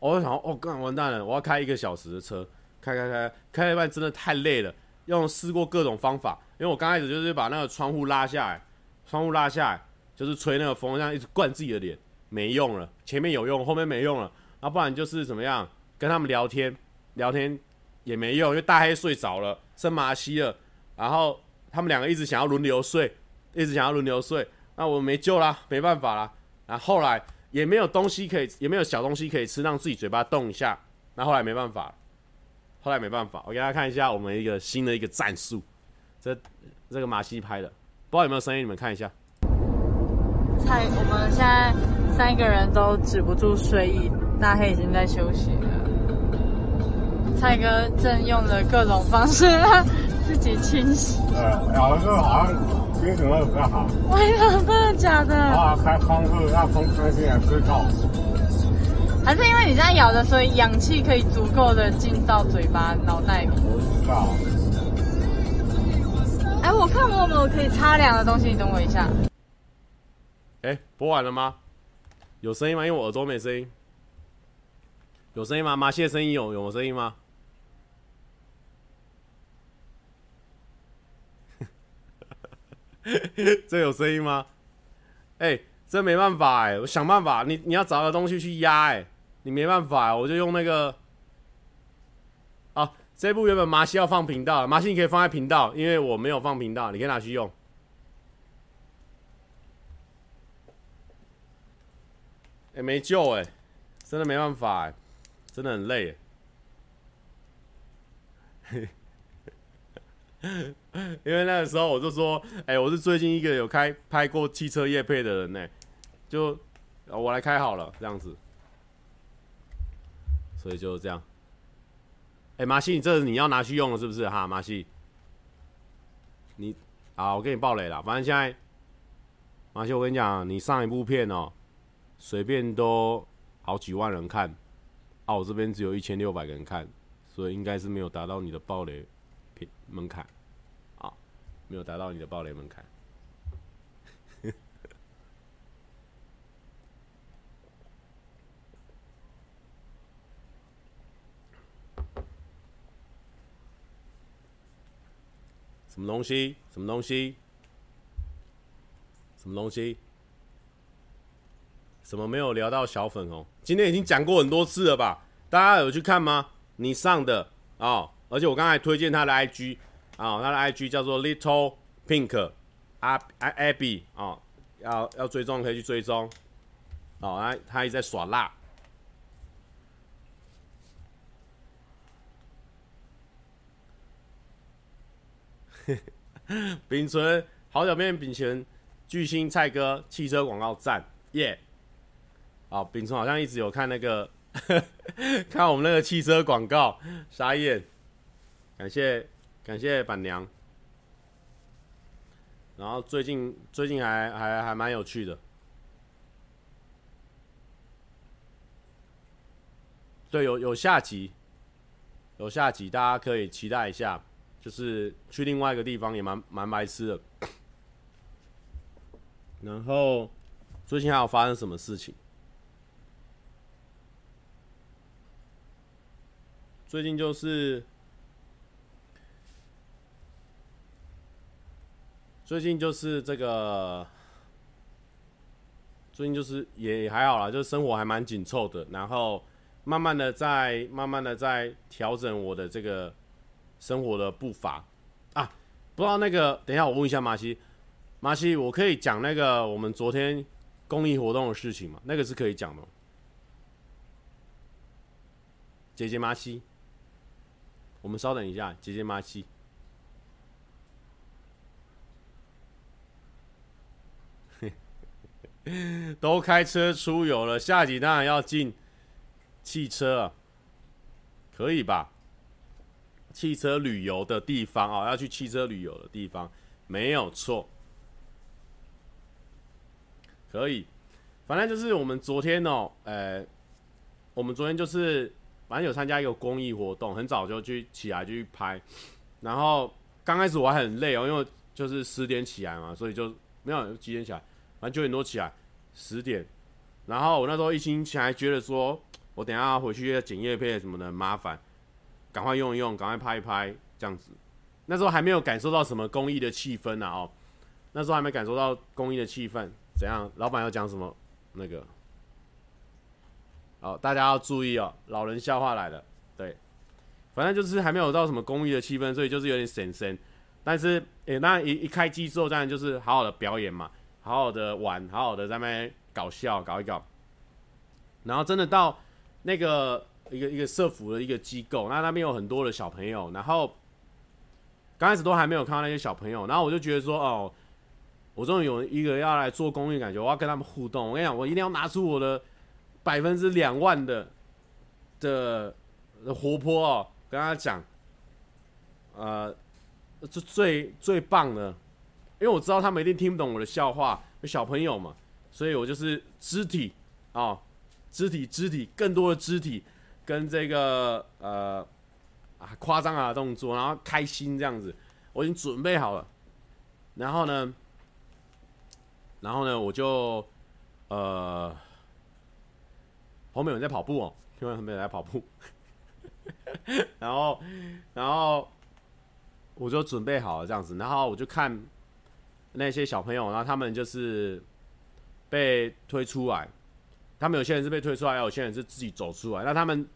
我就想，哦，干完蛋了，我要开一个小时的车，开开开，开一半真的太累了，用试过各种方法，因为我刚开始就是把那个窗户拉下来，窗户拉下来，就是吹那个风，这样一直灌自己的脸，没用了，前面有用，后面没用了，那不然就是怎么样？跟他们聊天，聊天也没用，因为大黑睡着了，生麻西了，然后他们两个一直想要轮流睡，一直想要轮流睡，那我没救啦，没办法啦。然后后来也没有东西可以，也没有小东西可以吃，让自己嘴巴动一下。那后来没办法，后来没办法，我给大家看一下我们一个新的一个战术，这这个马西拍的，不知道有没有声音，你们看一下。菜，我们现在三个人都止不住睡意，大黑已经在休息了。蔡哥正用了各种方式让 自己清洗。呃，咬的时候好像心情会比较好。哎呀，真的假的？啊，开窗户让风吹进来吹透。还是因为你这样咬的，所以氧气可以足够的进到嘴巴、脑袋里。我知道。哎，我看我有没有可以擦凉的东西？你等我一下。哎，播完了吗？有声音吗？因为我耳朵没声音。有声音吗？马戏的声音有有声音吗？这有声音吗？哎，这没办法哎，我想办法。你你要找个东西去压哎，你没办法，我就用那个。啊，这部原本马戏要放频道，马戏你可以放在频道，因为我没有放频道，你可以拿去用。哎，没救哎，真的没办法哎，真的很累。因为那个时候我就说，哎，我是最近一个有开拍过汽车业配的人呢，就我来开好了这样子，所以就这样。哎，马西，你这你要拿去用了是不是哈？马西，你啊，我给你爆雷了。反正现在，马西，我跟你讲，你上一部片哦，随便都好几万人看，啊，我这边只有一千六百个人看，所以应该是没有达到你的爆雷平。门槛，啊，没有达到你的爆雷门槛。什么东西？什么东西？什么东西？什么没有聊到小粉红？今天已经讲过很多次了吧？大家有去看吗？你上的啊。哦而且我刚才推荐他的 IG 啊，他的 IG 叫做 Little Pink 阿阿 Abby 啊，要要追踪可以去追踪。哦，他他一直在耍辣。秉存好久没见，秉存巨星蔡哥汽车广告赞耶！啊，秉存好像一直有看那个 看我们那个汽车广告，傻眼。感谢感谢板娘，然后最近最近还还还蛮有趣的，对，有有下集，有下集，大家可以期待一下，就是去另外一个地方也蛮蛮白痴的，然后最近还有发生什么事情？最近就是。最近就是这个，最近就是也还好啦，就是生活还蛮紧凑的，然后慢慢的在慢慢的在调整我的这个生活的步伐啊。不知道那个，等一下我问一下马西，马西，我可以讲那个我们昨天公益活动的事情吗？那个是可以讲的。姐姐马西，我们稍等一下，姐姐马西。都开车出游了，下集当然要进汽车啊，可以吧？汽车旅游的地方啊，要去汽车旅游的地方，没有错，可以。反正就是我们昨天哦，呃，我们昨天就是反正有参加一个公益活动，很早就去起来就去拍，然后刚开始我还很累哦，因为就是十点起来嘛，所以就没有几点起来。反正九点多起来，十点，然后我那时候一心起来，觉得说，我等下回去要剪叶片什么的麻烦，赶快用一用，赶快拍一拍，这样子。那时候还没有感受到什么公益的气氛呢，哦，那时候还没感受到公益的气氛，怎样？老板要讲什么？那个，哦，大家要注意哦，老人笑话来了，对，反正就是还没有到什么公益的气氛，所以就是有点神神。但是，诶，那一一开机之后，当然就是好好的表演嘛。好好的玩，好好的在那边搞笑搞一搞，然后真的到那个一个一个社福的一个机构，那那边有很多的小朋友，然后刚开始都还没有看到那些小朋友，然后我就觉得说，哦，我终于有一个要来做公益，感觉我要跟他们互动。我跟你讲，我一定要拿出我的百分之两万的的活泼哦，跟他讲，呃，这最最棒的。因为我知道他们一定听不懂我的笑话，有小朋友嘛，所以我就是肢体啊、哦，肢体肢体更多的肢体跟这个呃啊夸张啊的动作，然后开心这样子，我已经准备好了。然后呢，然后呢，我就呃，后面有人在跑步哦，因为后面有人在跑步，然后然后我就准备好了这样子，然后我就看那些小朋友，然后他们就是被推出来，他们有些人是被推出来，有些人是自己走出来，那他们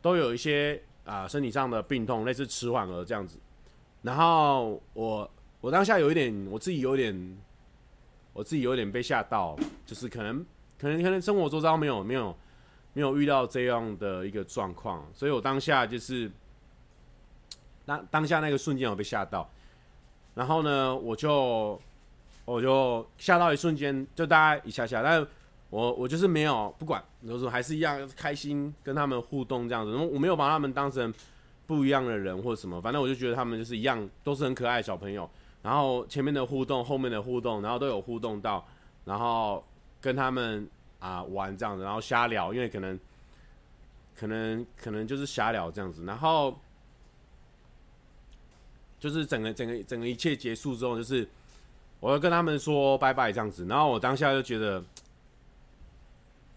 都有一些啊、身体上的病痛，类似迟缓儿这样子，然后我。我当下有一点，我自己有点，我自己有点被吓到，就是可能，可能，可能生活周遭没有，没有，没有遇到这样的一个状况，所以我当下就是，当当下那个瞬间我被吓到，然后呢，我就，我就吓到一瞬间，就大概一下下，但我我就是没有不管，就是还是一样开心跟他们互动这样子，我没有把他们当成不一样的人或什么，反正我就觉得他们就是一样，都是很可爱的小朋友。然后前面的互动，后面的互动，然后都有互动到，然后跟他们啊玩这样子，然后瞎聊，因为可能，可能可能就是瞎聊这样子，然后就是整个整个整个一切结束之后，就是我要跟他们说拜拜这样子，然后我当下就觉得，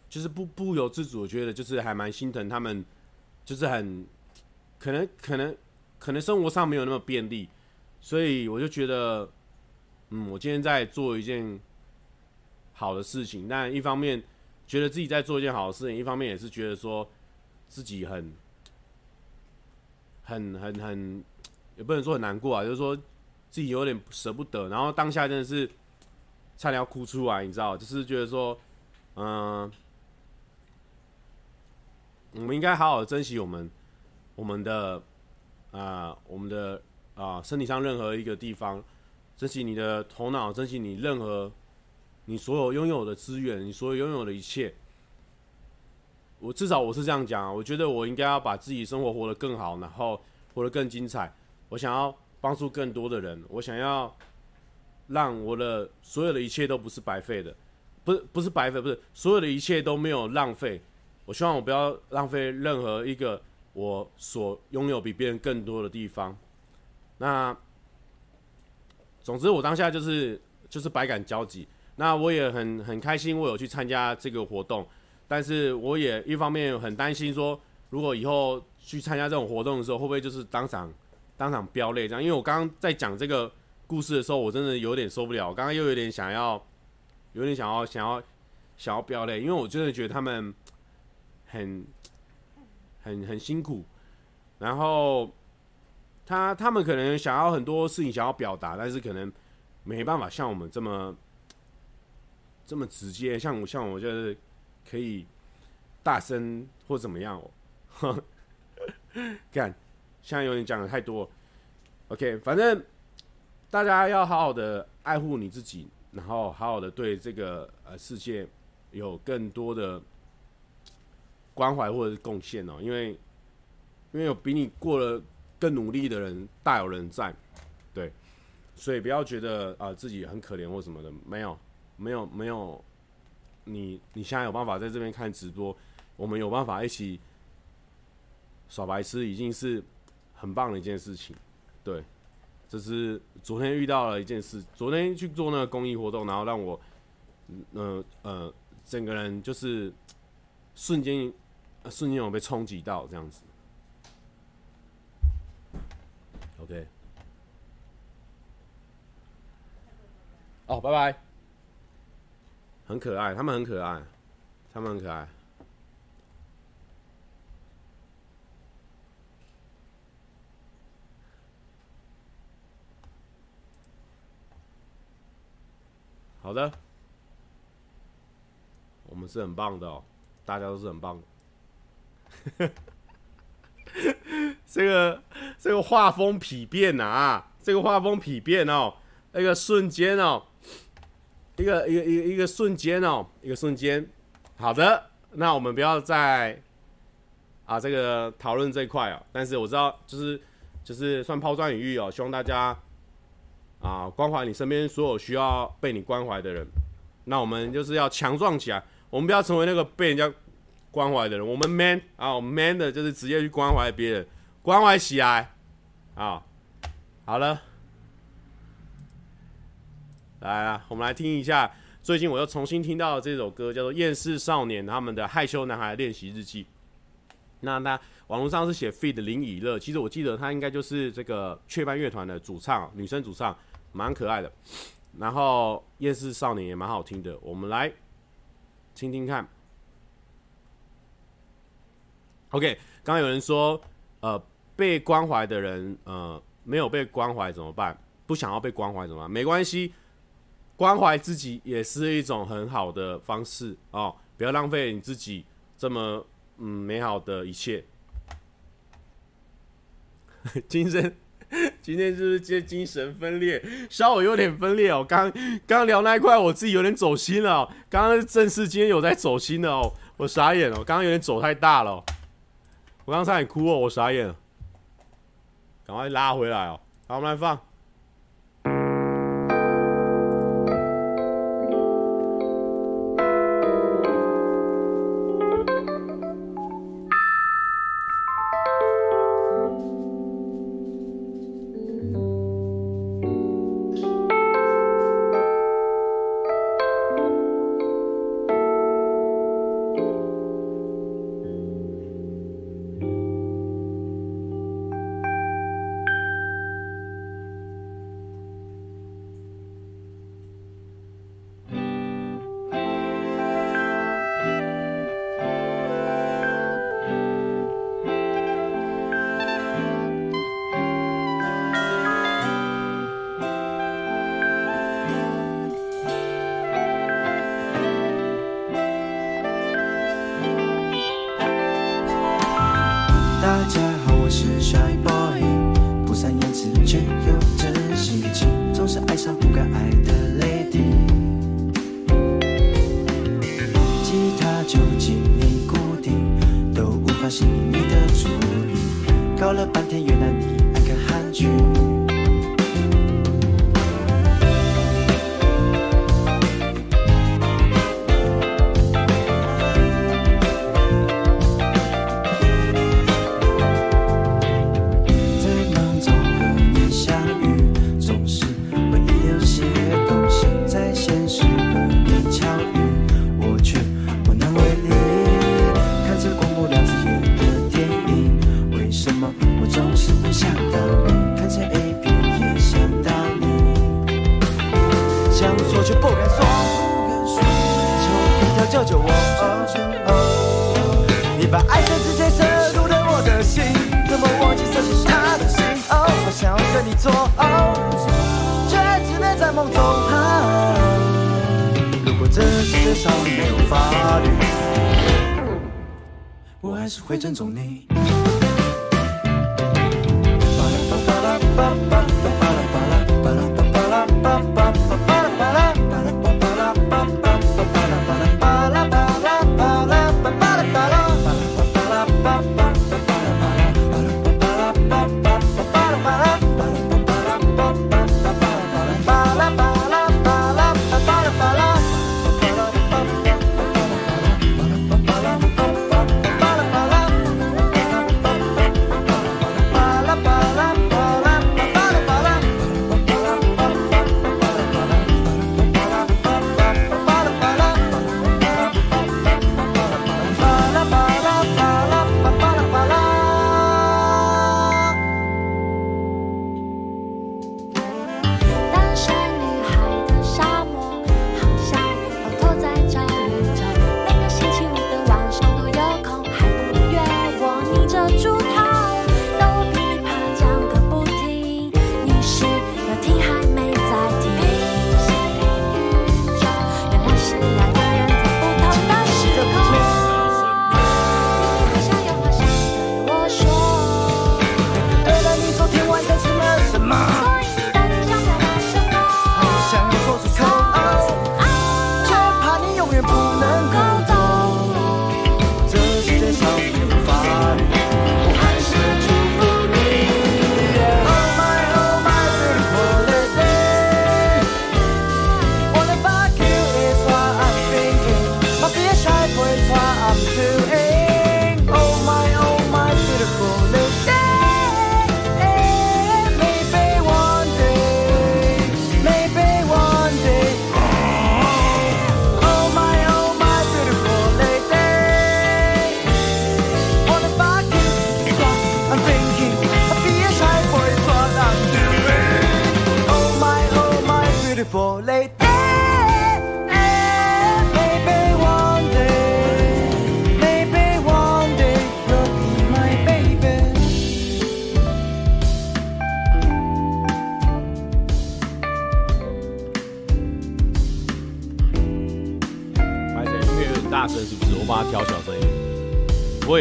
就是不不由自主，我觉得就是还蛮心疼他们，就是很可能可能可能生活上没有那么便利。所以我就觉得，嗯，我今天在做一件好的事情，但一方面觉得自己在做一件好事，一方面也是觉得说自己很、很、很、很，也不能说很难过啊，就是说自己有点舍不得，然后当下真的是差点要哭出来，你知道，就是觉得说，嗯、我们应该好好的珍惜我们、我们的啊、我们的。啊，身体上任何一个地方，珍惜你的头脑，珍惜你任何你所有拥有的资源，你所有拥有的一切。我至少我是这样讲，我觉得我应该要把自己生活活得更好，然后活得更精彩。我想要帮助更多的人，我想要让我的所有的一切都不是白费的，不是不是白费，不是所有的一切都没有浪费。我希望我不要浪费任何一个我所拥有比别人更多的地方。那，总之我当下就是就是百感交集。那我也很很开心，我有去参加这个活动，但是我也一方面很担心说，如果以后去参加这种活动的时候，会不会就是当场当场飙泪这样？因为我刚刚在讲这个故事的时候，我真的有点受不了，刚刚又有点想要，有点想要想要想要飙泪，因为我真的觉得他们很很很辛苦，然后。他他们可能想要很多事情想要表达，但是可能没办法像我们这么这么直接，像我像我就是可以大声或怎么样哦。干，现在有点讲的太多。OK，反正大家要好好的爱护你自己，然后好好的对这个呃世界有更多的关怀或者是贡献哦，因为因为有比你过了。更努力的人大有人在，对，所以不要觉得啊、自己很可怜或什么的，没有，没有，没有，你你现在有办法在这边看直播，我们有办法一起耍白痴，已经是很棒的一件事情，对，这是昨天遇到了一件事，昨天去做那个公益活动，然后让我，嗯呃，呃整个人就是瞬间瞬间有被冲击到这样子。OK，哦，拜拜。很可爱，他们很可爱，他们很可爱。好的，我们是很棒的哦，大家都是很棒的。这个这个画风丕变啊，这个画风丕变哦，那个瞬间哦，一个一个一个一个瞬间哦，一个瞬间。好的，那我们不要再啊这个讨论这一块哦。但是我知道，就是就是算抛砖引玉哦，希望大家啊关怀你身边所有需要被你关怀的人。那我们就是要强壮起来，我们不要成为那个被人家。关怀的人，我们 man 啊，我们 man 的就是直接去关怀别人，关怀起来啊！好了，来啊，我们来听一下最近我又重新听到了这首歌，叫做《厌世少年》他们的《害羞男孩练习日记》。那他网络上是写 feat. 林以乐，其实我记得他应该就是这个雀斑乐团的主唱，女生主唱，蛮可爱的。然后《厌世少年》也蛮好听的，我们来听听看。OK，刚刚有人说，呃，被关怀的人，呃，没有被关怀怎么办？不想要被关怀怎么办？没关系，关怀自己也是一种很好的方式哦。不要浪费你自己这么嗯美好的一切。精神，今天就是接精神分裂？稍微有点分裂哦。刚刚聊那一块，我自己有点走心了。刚刚正式今天有在走心的哦，我傻眼了。刚刚有点走太大了。我刚才很哭哦，我傻眼了，赶快拉回来哦。好，我们来放。想说却不敢说，求你条救救我。你把爱深情深深入了我的心，怎么忘记这是他的心？哦，我想要跟你做，哦，却只能在梦中。啊、如果这世界上没有法律，我还是会尊重你。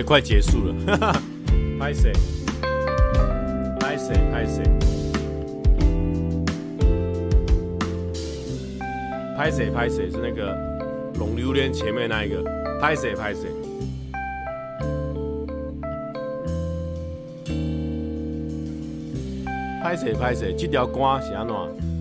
快结束了，拍谁？拍谁？拍谁？拍谁？拍谁？是那个龙榴莲前面那一个。拍谁？拍谁？拍谁？拍谁？这条歌是安怎？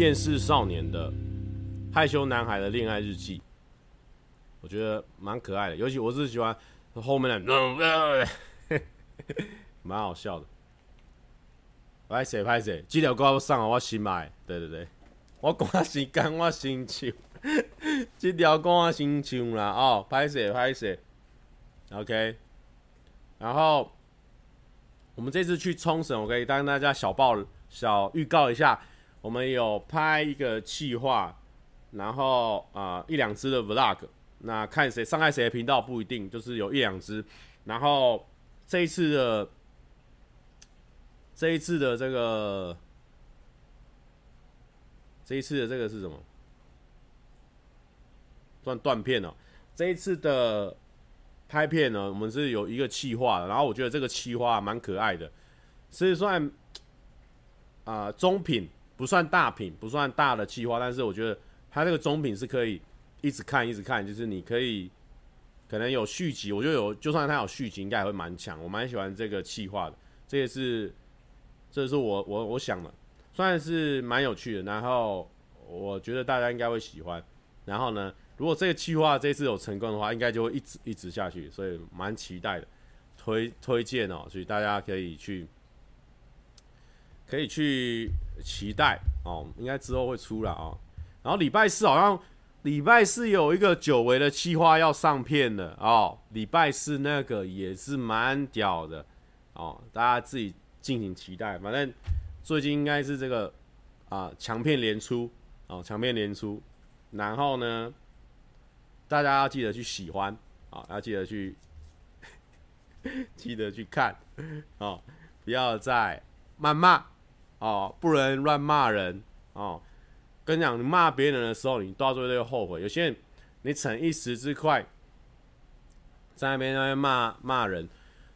厌世少年的害羞男孩的恋爱日记，我觉得蛮可爱的，尤其我是喜欢后面的，蛮好笑的。拍谁拍谁，这条歌我送我新买，对对对，我赶时间我先唱，这条歌我先唱啦哦，拍谁拍谁，OK。然后我们这次去冲绳，我可以跟大家小报小预告一下。我们有拍一个企划，然后啊、一两支的 vlog，那看谁伤害谁的频道不一定，就是有一两支。然后这一次的这一次的这个这一次的这个是什么？断断片哦。这一次的拍片呢，我们是有一个企划的，然后我觉得这个企划蛮可爱的，是算啊、中品。不算大品，不算大的企划，但是我觉得它这个中品是可以一直看，一直看，就是你可以可能有续集，我觉得有，就算它有续集，应该也会蛮强。我蛮喜欢这个企划的，这也是这是我我我想的，算是蛮有趣的。然后我觉得大家应该会喜欢。然后呢，如果这个企划这次有成功的话，应该就会一直一直下去，所以蛮期待的，推推荐哦，所以大家可以去。可以去期待哦，应该之后会出来哦。然后礼拜四好像礼拜四有一个久违的企划要上片的哦，礼拜四那个也是蛮屌的哦，大家自己进行期待。反正最近应该是这个啊强片连出哦，强片连出。然后呢，大家要记得去喜欢啊，要记得去 记得去看哦，不要再谩骂。哦，不能乱骂人哦。跟你讲，你骂别人的时候，你到最后都会后悔。有些人，你逞一时之快，在那边那边骂骂人，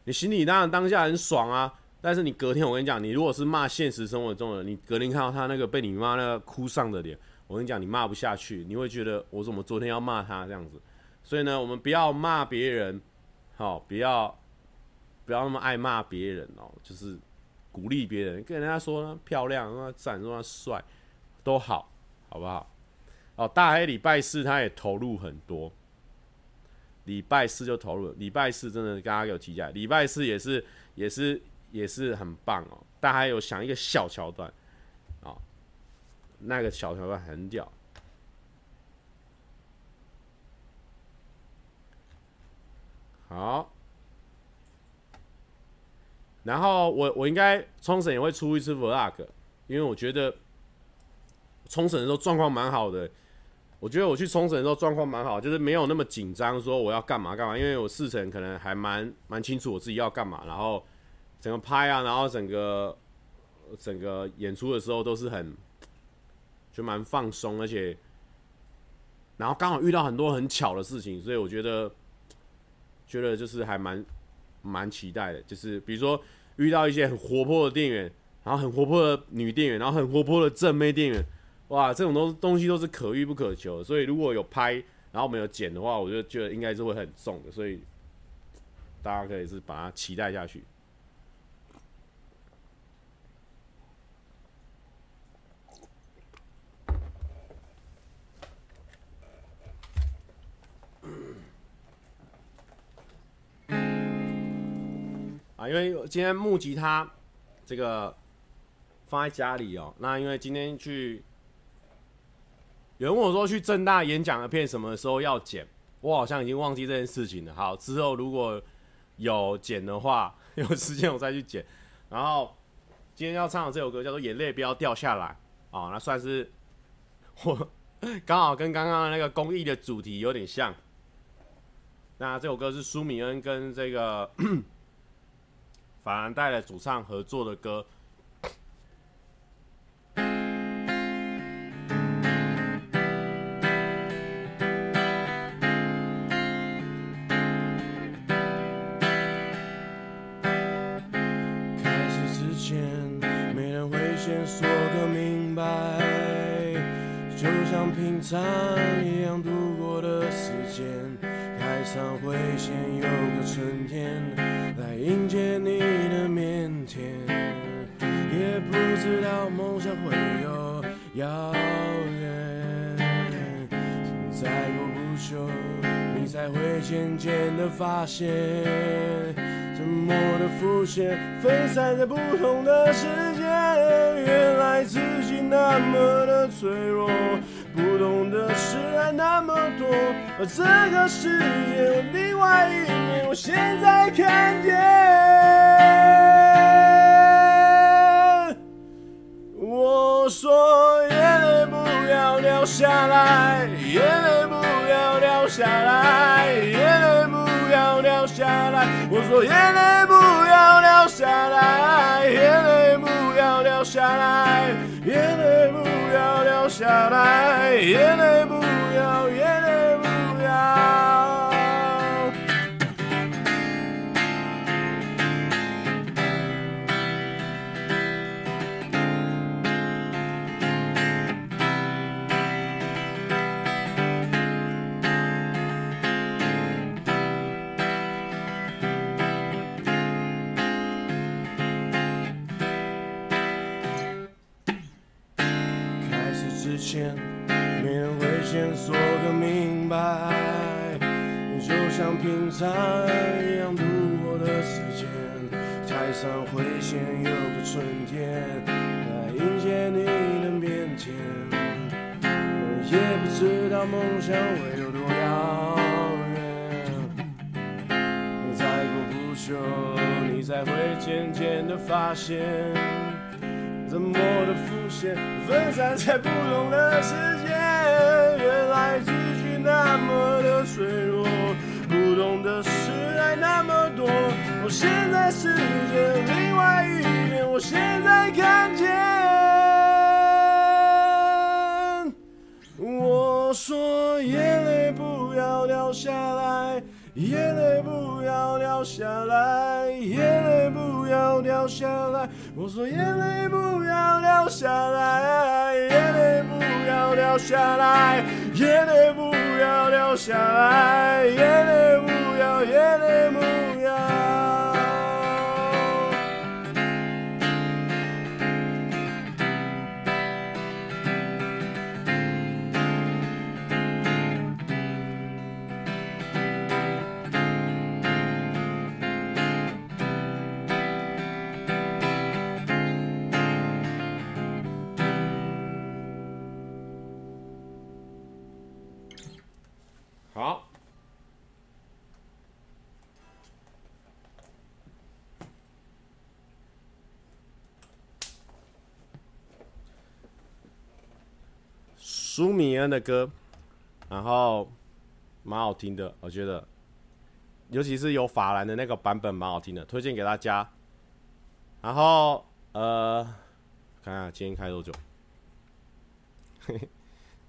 你心里当然当下很爽啊。但是你隔天，我跟你讲，你如果是骂现实生活中的人，你隔天看到他那个被你骂那个哭丧的脸，我跟你讲，你骂不下去，你会觉得我怎么昨天要骂他这样子。所以呢，我们不要骂别人，好、哦，不要不要那么爱骂别人哦，就是。鼓励别人，跟人家说漂亮，说他赞，说他帅，都好，好不好？哦，大黑礼拜四他也投入很多，礼拜四就投入，礼拜四真的刚刚有提起来，礼拜四也是也是也是很棒哦。大家有想一个小桥段，哦，那个小桥段很屌，好。然后我我应该冲绳也会出一次 vlog，因为我觉得冲绳的时候状况蛮好的。我觉得我去冲绳的时候状况蛮好，就是没有那么紧张，说我要干嘛干嘛，因为我事前可能还蛮蛮清楚我自己要干嘛。然后整个拍啊，然后整个整个演出的时候都是很就蛮放松，而且然后刚好遇到很多很巧的事情，所以我觉得觉得就是还蛮。蛮期待的，就是比如说遇到一些很活泼的店员，然后很活泼的女店员，然后很活泼的正妹店员，哇，这种东东西都是可遇不可求。所以如果有拍，然后没有剪的话，我就觉得应该是会很重的。所以大家可以是把它期待下去。啊因为今天木吉他这个放在家里哦，那因为今天去有人问我说去正大演讲的片什么时候要剪，我好像已经忘记这件事情了。好，之后如果有剪的话，有时间我再去剪。然后今天要唱的这首歌叫做《眼泪不要掉下来》哦，那算是我刚好跟刚刚那个公益的主题有点像。那这首歌是舒米恩跟这个。法兰黛的主唱合作的歌。开始之前，没人会先说个明白，就像平常一样度过的时间。开场会先有个春天来迎接你天，也不知道梦想会有遥远。再过不久，你才会渐渐的发现。沉默的浮现，分散在不同的世界。原来自己那么的脆弱，不懂的事还那么多。而这个世界另外一面，我现在看见。掉下来，眼泪不要掉下来，眼泪不要掉下来。我说眼泪不要掉下来，眼泪不要掉下来，眼泪不要掉下来，眼泪白，就像平常一样度过的时间。台上会先有个春天来迎接你的腼腆，我也不知道梦想会有多遥远。再过不久，你才会渐渐的发现。怎么的浮现，分散在不同的世界。原来自那么的脆弱，不懂的事还那么多。我现在世界另外一面，我现在看见。我说眼泪不要掉下来，眼泪不要掉下来，眼泪不要掉下来。我说眼泪不要掉下来，眼泪不要掉下来，眼泪不要掉下来，眼泪不要，眼泪不舒米恩的歌，然后蛮好听的，我觉得，尤其是有法兰的那个版本蛮好听的，推荐给大家。然后呃，看看今天开多久，嘿嘿，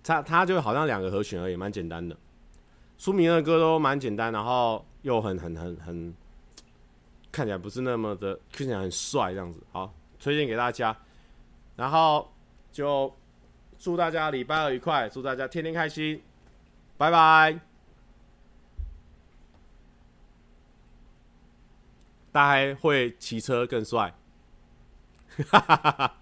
他他就好像两个和弦而已，蛮简单的。舒米恩的歌都蛮简单，然后又很很很很，看起来不是那么的，看起来很帅这样子。好，推荐给大家。然后就祝大家礼拜二愉快，祝大家天天开心，拜拜。大家会骑车更帅，哈哈哈哈。